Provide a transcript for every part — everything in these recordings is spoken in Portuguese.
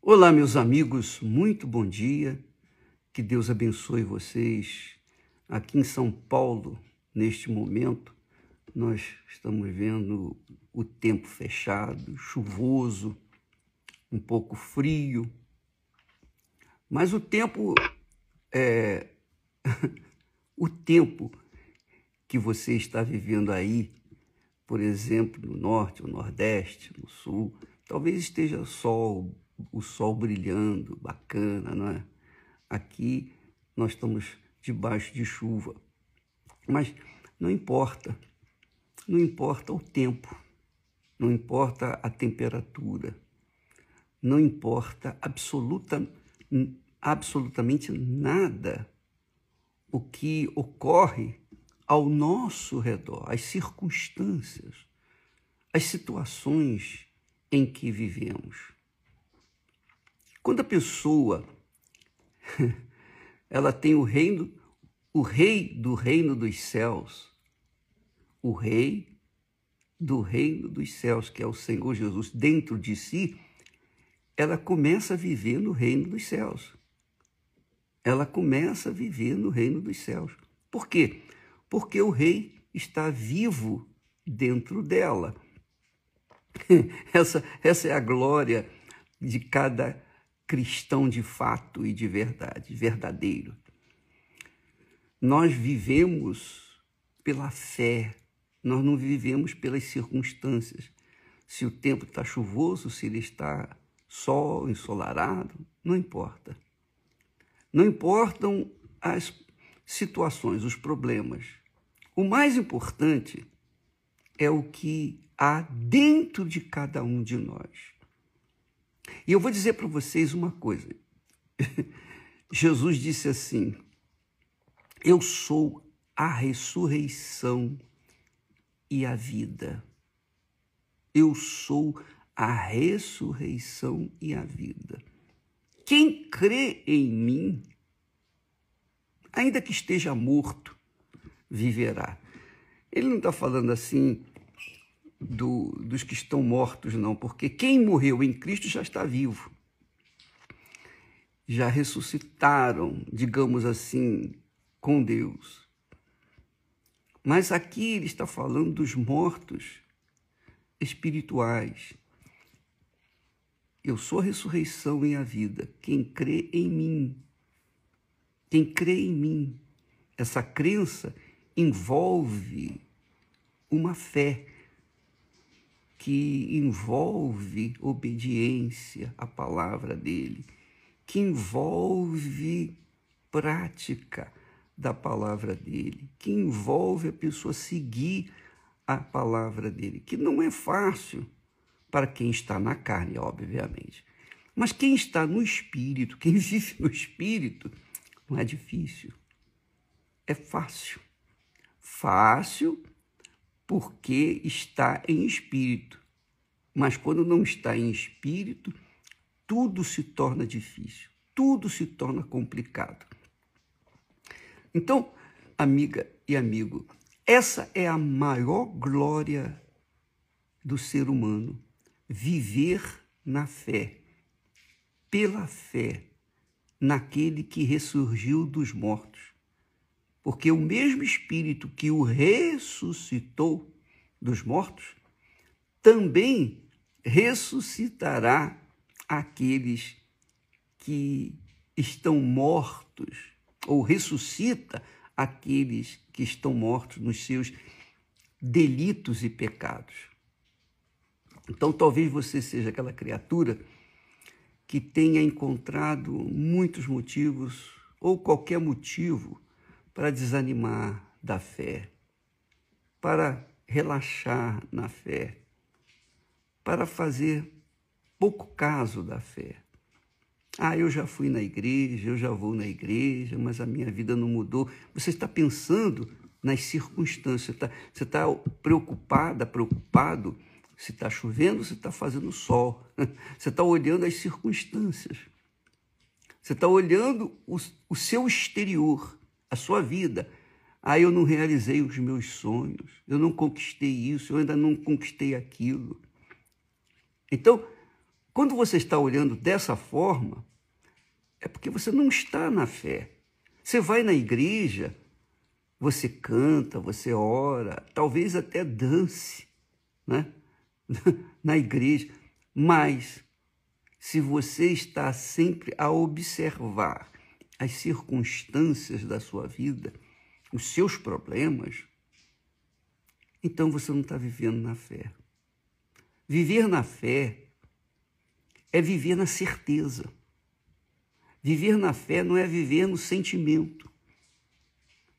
Olá, meus amigos, muito bom dia. Que Deus abençoe vocês. Aqui em São Paulo, neste momento, nós estamos vendo o tempo fechado, chuvoso, um pouco frio, mas o tempo é o tempo que você está vivendo aí, por exemplo, no norte, no nordeste, no sul, talvez esteja sol, o sol brilhando, bacana, não é? Aqui nós estamos debaixo de chuva. Mas não importa. Não importa o tempo. Não importa a temperatura. Não importa absoluta, absolutamente nada o que ocorre ao nosso redor, as circunstâncias, as situações em que vivemos. Quando a pessoa ela tem o reino, o rei do reino dos céus, o rei do reino dos céus, que é o Senhor Jesus, dentro de si, ela começa a viver no reino dos céus. Ela começa a viver no reino dos céus. Por quê? Porque o rei está vivo dentro dela. Essa, essa é a glória de cada cristão de fato e de verdade, verdadeiro. Nós vivemos pela fé, nós não vivemos pelas circunstâncias. Se o tempo está chuvoso, se ele está sol, ensolarado, não importa. Não importam as situações, os problemas. O mais importante é o que há dentro de cada um de nós. E eu vou dizer para vocês uma coisa. Jesus disse assim: Eu sou a ressurreição e a vida. Eu sou a ressurreição e a vida. Quem crê em mim, ainda que esteja morto, viverá. Ele não está falando assim, do, dos que estão mortos, não, porque quem morreu em Cristo já está vivo. Já ressuscitaram, digamos assim, com Deus. Mas aqui ele está falando dos mortos espirituais. Eu sou a ressurreição e a vida. Quem crê em mim, quem crê em mim, essa crença envolve uma fé que envolve obediência à palavra dele, que envolve prática da palavra dele, que envolve a pessoa seguir a palavra dele, que não é fácil para quem está na carne, obviamente. Mas quem está no espírito, quem vive no espírito, não é difícil. É fácil. Fácil porque está em espírito. Mas quando não está em espírito, tudo se torna difícil, tudo se torna complicado. Então, amiga e amigo, essa é a maior glória do ser humano, viver na fé, pela fé naquele que ressurgiu dos mortos porque o mesmo Espírito que o ressuscitou dos mortos também ressuscitará aqueles que estão mortos, ou ressuscita aqueles que estão mortos nos seus delitos e pecados. Então, talvez você seja aquela criatura que tenha encontrado muitos motivos, ou qualquer motivo, para desanimar da fé, para relaxar na fé, para fazer pouco caso da fé. Ah, eu já fui na igreja, eu já vou na igreja, mas a minha vida não mudou. Você está pensando nas circunstâncias, você está, tá preocupada, preocupado se está chovendo, se está fazendo sol. Você está olhando as circunstâncias. Você está olhando o, o seu exterior a sua vida. Ah, eu não realizei os meus sonhos, eu não conquistei isso, eu ainda não conquistei aquilo. Então, Quando você está olhando dessa forma, é porque você não está na fé. Você vai na igreja, você canta, você ora, talvez até dance, né? na igreja, mas se você está sempre a observar as circunstâncias da sua vida, os seus problemas, então você não está vivendo na fé. Viver na fé é viver na certeza. Viver na fé não é viver no sentimento.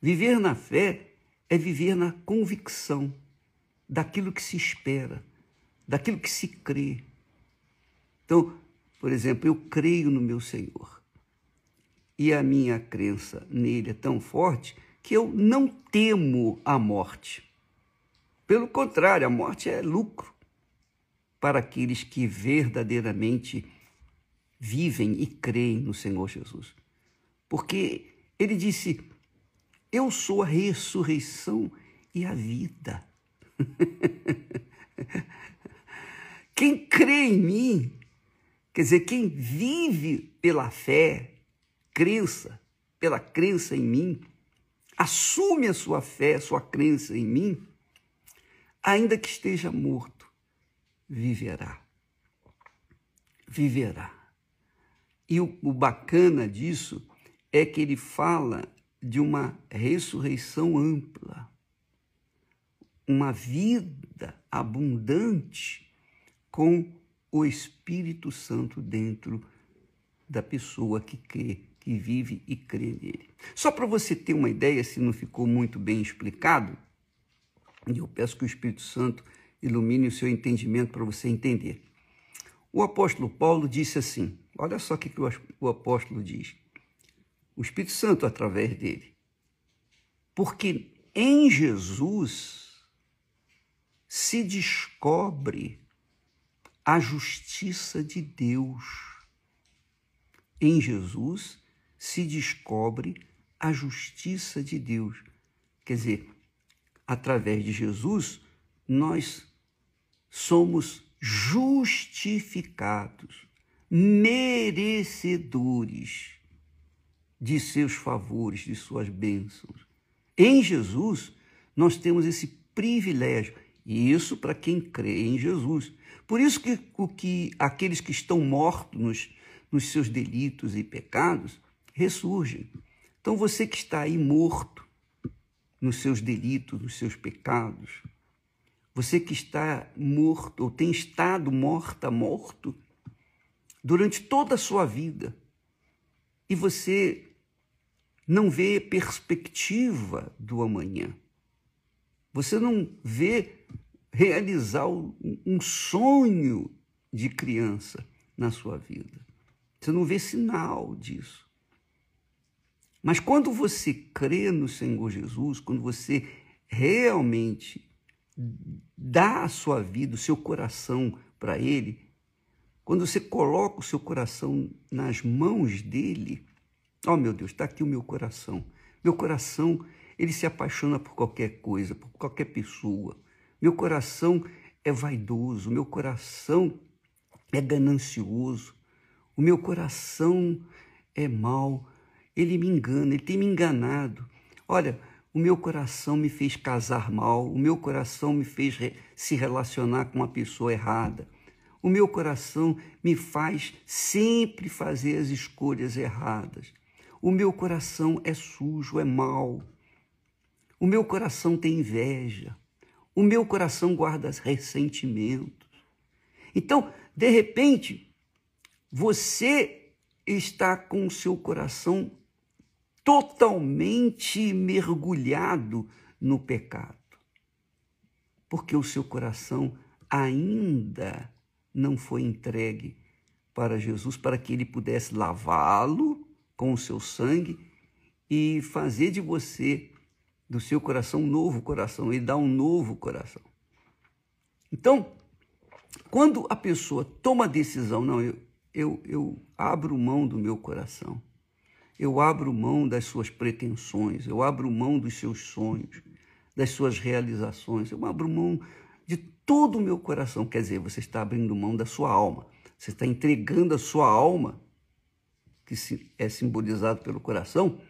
Viver na fé é viver na convicção daquilo que se espera, daquilo que se crê. Então, por exemplo, eu creio no meu Senhor. E a minha crença nele é tão forte que eu não temo a morte. Pelo contrário, a morte é lucro para aqueles que verdadeiramente vivem e creem no Senhor Jesus. Porque ele disse: Eu sou a ressurreição e a vida. quem crê em mim, quer dizer, quem vive pela fé, crença, pela crença em mim, assume a sua fé, a sua crença em mim, ainda que esteja morto, viverá. Viverá. E o, o bacana disso é que ele fala de uma ressurreição ampla, uma vida abundante com o Espírito Santo dentro da pessoa que crê, que vive e crê nele. Só para você ter uma ideia, se não ficou muito bem explicado, e eu peço que o Espírito Santo ilumine o seu entendimento para você entender. O apóstolo Paulo disse assim: olha só o que o apóstolo diz. O Espírito Santo através dele. Porque em Jesus se descobre a justiça de Deus. Em Jesus se descobre a justiça de Deus. Quer dizer, através de Jesus, nós somos justificados, merecedores de seus favores, de suas bênçãos. Em Jesus, nós temos esse privilégio, e isso para quem crê em Jesus. Por isso que, o que aqueles que estão mortos nos, nos seus delitos e pecados ressurgem. Então você que está aí morto nos seus delitos, nos seus pecados, você que está morto ou tem estado morta, morto durante toda a sua vida e você não vê perspectiva do amanhã. Você não vê realizar um sonho de criança na sua vida. Você não vê sinal disso. Mas quando você crê no Senhor Jesus, quando você realmente dá a sua vida, o seu coração para Ele, quando você coloca o seu coração nas mãos dele, ó oh, meu Deus, está aqui o meu coração. Meu coração, ele se apaixona por qualquer coisa, por qualquer pessoa. Meu coração é vaidoso, meu coração é ganancioso, o meu coração é mau, ele me engana, ele tem me enganado. Olha, o meu coração me fez casar mal, o meu coração me fez re se relacionar com uma pessoa errada. O meu coração me faz sempre fazer as escolhas erradas. O meu coração é sujo, é mau. O meu coração tem inveja. O meu coração guarda ressentimentos. Então, de repente, você está com o seu coração totalmente mergulhado no pecado. Porque o seu coração ainda não foi entregue para Jesus, para que ele pudesse lavá-lo com o seu sangue e fazer de você do seu coração um novo coração, ele dá um novo coração. Então, quando a pessoa toma a decisão, não, eu, eu, eu abro mão do meu coração, eu abro mão das suas pretensões, eu abro mão dos seus sonhos, das suas realizações, eu abro mão de todo o meu coração. Quer dizer, você está abrindo mão da sua alma, Você está entregando a sua alma, que é simbolizado pelo coração,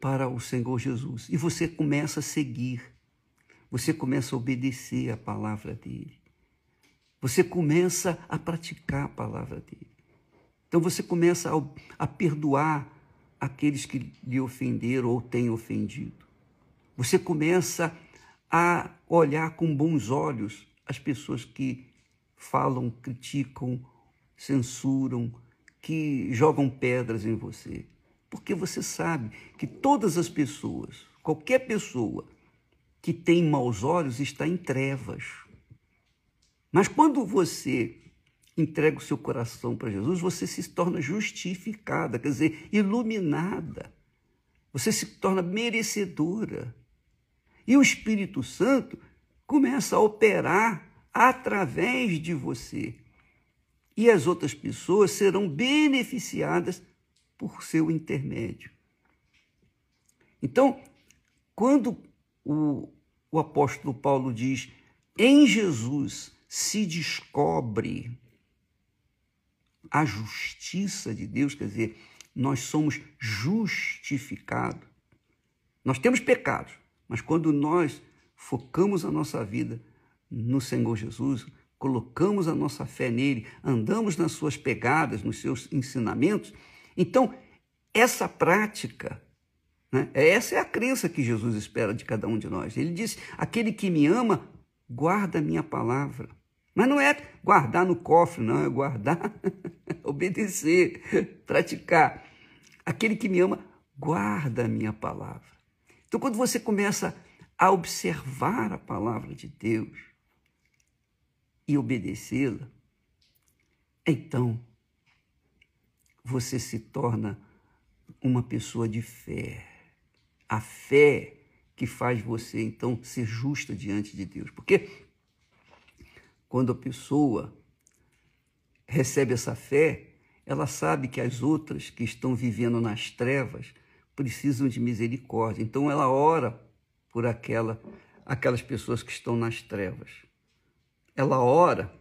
para o Senhor Jesus. E você começa a seguir, você começa a obedecer a palavra dele. Você começa a praticar a palavra dele. Então você começa a, a perdoar aqueles que lhe ofenderam ou têm ofendido. Você começa a olhar com bons olhos as pessoas que falam, criticam, censuram, que jogam pedras em você. Porque você sabe que todas as pessoas, qualquer pessoa que tem maus olhos está em trevas. Mas quando você entrega o seu coração para Jesus, você se torna justificada, quer dizer, iluminada. Você se torna merecedora. E o Espírito Santo começa a operar através de você. E as outras pessoas serão beneficiadas por seu intermédio. Então, quando o, o apóstolo Paulo diz em Jesus se descobre a justiça de Deus, quer dizer, nós somos justificados. Nós temos pecados, mas quando nós focamos a nossa vida no Senhor Jesus, colocamos a nossa fé nele, andamos nas suas pegadas, nos seus ensinamentos, então essa prática, né, essa é a crença que Jesus espera de cada um de nós. Ele disse: aquele que me ama, guarda a minha palavra. Mas não é guardar no cofre, não, é guardar, obedecer, praticar. Aquele que me ama, guarda a minha palavra. Então, quando você começa a observar a palavra de Deus e obedecê-la, então você se torna uma pessoa de fé. A fé que faz você então ser justa diante de Deus. Porque quando a pessoa recebe essa fé, ela sabe que as outras que estão vivendo nas trevas precisam de misericórdia. Então ela ora por aquela aquelas pessoas que estão nas trevas. Ela ora,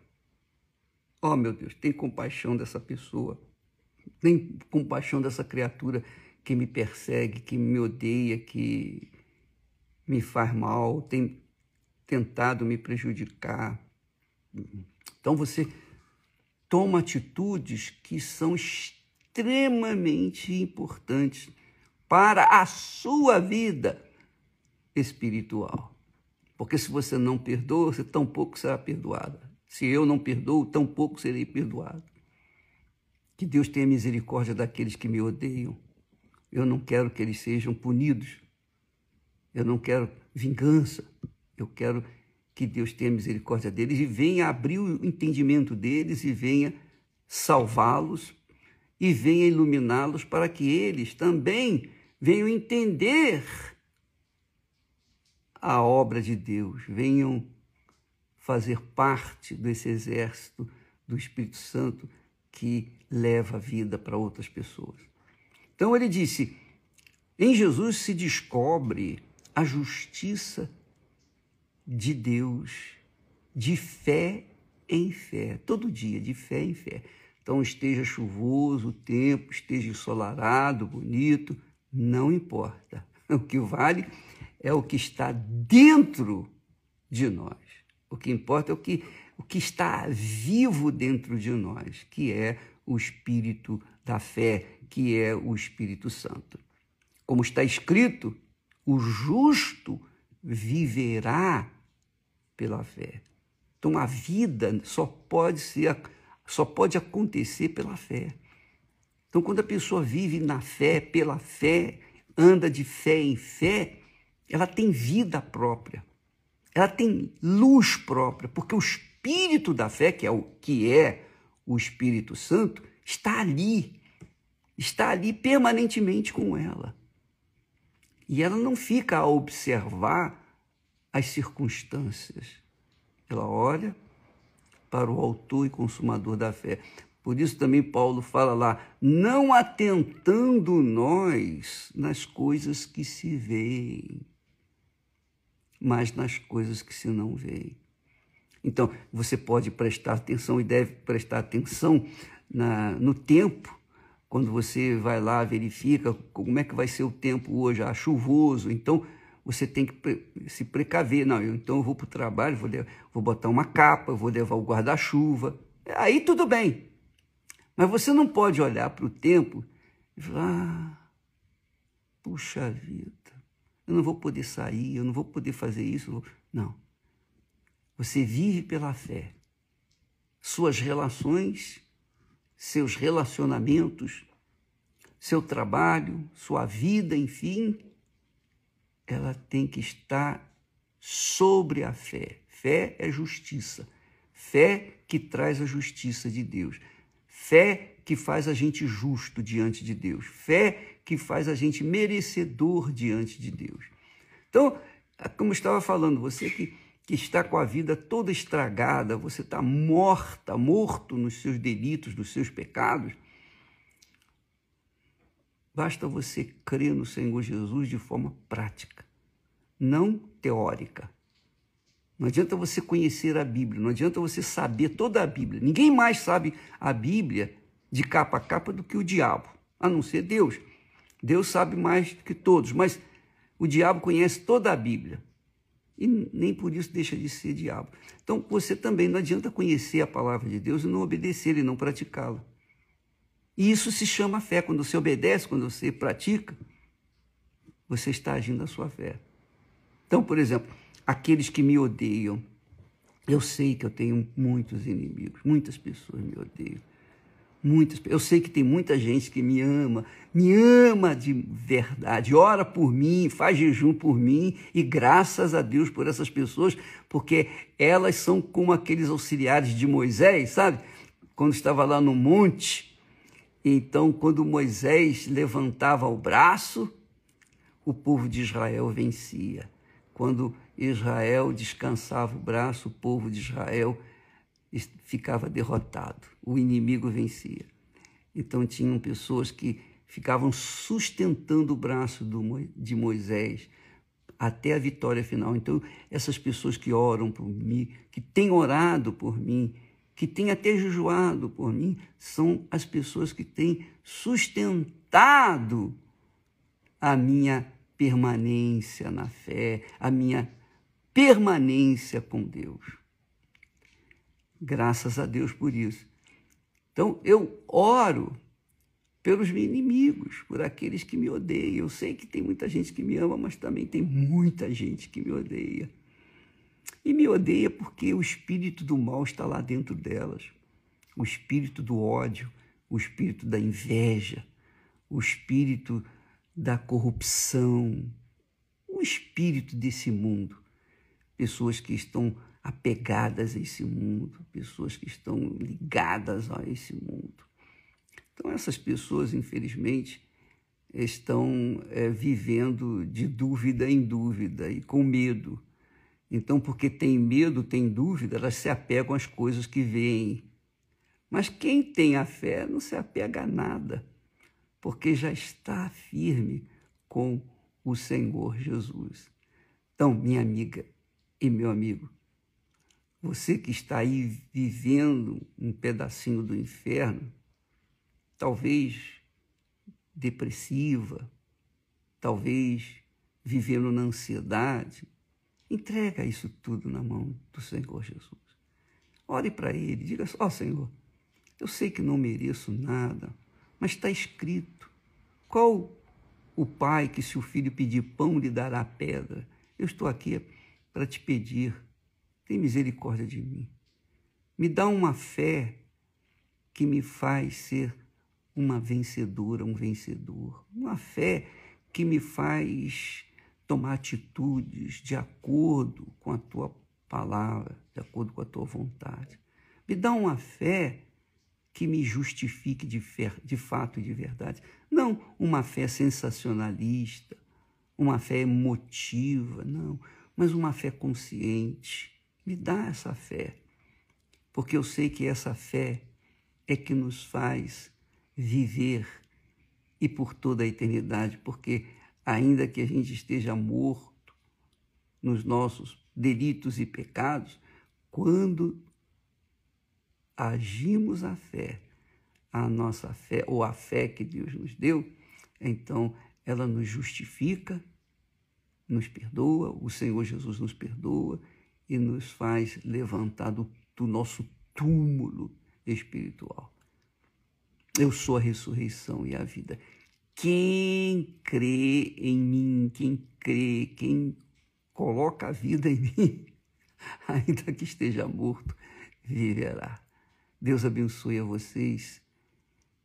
ó oh, meu Deus, tem compaixão dessa pessoa. Tem compaixão dessa criatura que me persegue, que me odeia, que me faz mal, tem tentado me prejudicar. Então você toma atitudes que são extremamente importantes para a sua vida espiritual. Porque se você não perdoa, você tampouco será perdoada. Se eu não perdoo, tampouco serei perdoado. Que Deus tenha misericórdia daqueles que me odeiam. Eu não quero que eles sejam punidos. Eu não quero vingança. Eu quero que Deus tenha misericórdia deles e venha abrir o entendimento deles e venha salvá-los e venha iluminá-los para que eles também venham entender a obra de Deus, venham fazer parte desse exército do Espírito Santo que leva a vida para outras pessoas. Então ele disse: em Jesus se descobre a justiça de Deus, de fé em fé, todo dia, de fé em fé. Então, esteja chuvoso o tempo, esteja ensolarado, bonito, não importa. O que vale é o que está dentro de nós. O que importa é o que, o que está vivo dentro de nós, que é o Espírito da fé, que é o Espírito Santo. Como está escrito, o justo viverá pela fé. Então a vida só pode ser só pode acontecer pela fé. Então quando a pessoa vive na fé, pela fé, anda de fé em fé, ela tem vida própria. Ela tem luz própria, porque o espírito da fé, que é o que é o Espírito Santo, está ali. Está ali permanentemente com ela. E ela não fica a observar as circunstâncias. Ela olha para o autor e consumador da fé. Por isso também Paulo fala lá, não atentando nós nas coisas que se veem, mas nas coisas que se não veem. Então, você pode prestar atenção e deve prestar atenção na, no tempo, quando você vai lá, verifica como é que vai ser o tempo hoje, ah, chuvoso. Então, você tem que se precaver. Não, eu, então eu vou para o trabalho, vou, vou botar uma capa, vou levar o guarda-chuva. Aí tudo bem. Mas você não pode olhar para o tempo e falar, ah, puxa vida, eu não vou poder sair, eu não vou poder fazer isso. Não. Você vive pela fé. Suas relações, seus relacionamentos, seu trabalho, sua vida, enfim, ela tem que estar sobre a fé. Fé é justiça. Fé que traz a justiça de Deus. Fé que faz a gente justo diante de Deus. Fé que faz a gente merecedor diante de Deus. Então, como eu estava falando, você que que está com a vida toda estragada, você está morta, morto nos seus delitos, nos seus pecados, basta você crer no Senhor Jesus de forma prática, não teórica. Não adianta você conhecer a Bíblia, não adianta você saber toda a Bíblia. Ninguém mais sabe a Bíblia de capa a capa do que o diabo, a não ser Deus. Deus sabe mais do que todos, mas o diabo conhece toda a Bíblia e nem por isso deixa de ser diabo. Então, você também não adianta conhecer a palavra de Deus e não obedecer e não praticá-la. E isso se chama fé. Quando você obedece, quando você pratica, você está agindo a sua fé. Então, por exemplo, aqueles que me odeiam, eu sei que eu tenho muitos inimigos, muitas pessoas me odeiam. Muitas, eu sei que tem muita gente que me ama, me ama de verdade, ora por mim, faz jejum por mim, e graças a Deus por essas pessoas, porque elas são como aqueles auxiliares de Moisés, sabe? Quando estava lá no monte, então quando Moisés levantava o braço, o povo de Israel vencia. Quando Israel descansava o braço, o povo de Israel ficava derrotado, o inimigo vencia. Então tinham pessoas que ficavam sustentando o braço de Moisés até a vitória final. Então, essas pessoas que oram por mim, que têm orado por mim, que têm até jejuado por mim, são as pessoas que têm sustentado a minha permanência na fé, a minha permanência com Deus. Graças a Deus por isso. Então, eu oro pelos meus inimigos, por aqueles que me odeiam. Eu sei que tem muita gente que me ama, mas também tem muita gente que me odeia. E me odeia porque o espírito do mal está lá dentro delas. O espírito do ódio, o espírito da inveja, o espírito da corrupção, o espírito desse mundo. Pessoas que estão apegadas a esse mundo, pessoas que estão ligadas a esse mundo. Então, essas pessoas, infelizmente, estão é, vivendo de dúvida em dúvida e com medo. Então, porque tem medo, tem dúvida, elas se apegam às coisas que veem. Mas quem tem a fé não se apega a nada, porque já está firme com o Senhor Jesus. Então, minha amiga e meu amigo, você que está aí vivendo um pedacinho do inferno, talvez depressiva, talvez vivendo na ansiedade, entrega isso tudo na mão do Senhor Jesus. Ore para Ele, diga só, oh, Senhor, eu sei que não mereço nada, mas está escrito. Qual o pai que, se o filho pedir pão, lhe dará pedra? Eu estou aqui para te pedir tem misericórdia de mim. Me dá uma fé que me faz ser uma vencedora, um vencedor. Uma fé que me faz tomar atitudes de acordo com a tua palavra, de acordo com a tua vontade. Me dá uma fé que me justifique de, fé, de fato e de verdade. Não uma fé sensacionalista, uma fé emotiva, não, mas uma fé consciente, me dá essa fé, porque eu sei que essa fé é que nos faz viver e por toda a eternidade, porque ainda que a gente esteja morto nos nossos delitos e pecados, quando agimos a fé, a nossa fé, ou a fé que Deus nos deu, então ela nos justifica, nos perdoa, o Senhor Jesus nos perdoa e nos faz levantar do, do nosso túmulo espiritual. Eu sou a ressurreição e a vida. Quem crê em mim, quem crê, quem coloca a vida em mim, ainda que esteja morto, viverá. Deus abençoe a vocês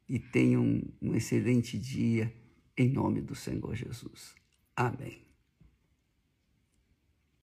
e tenham um excelente dia em nome do Senhor Jesus. Amém.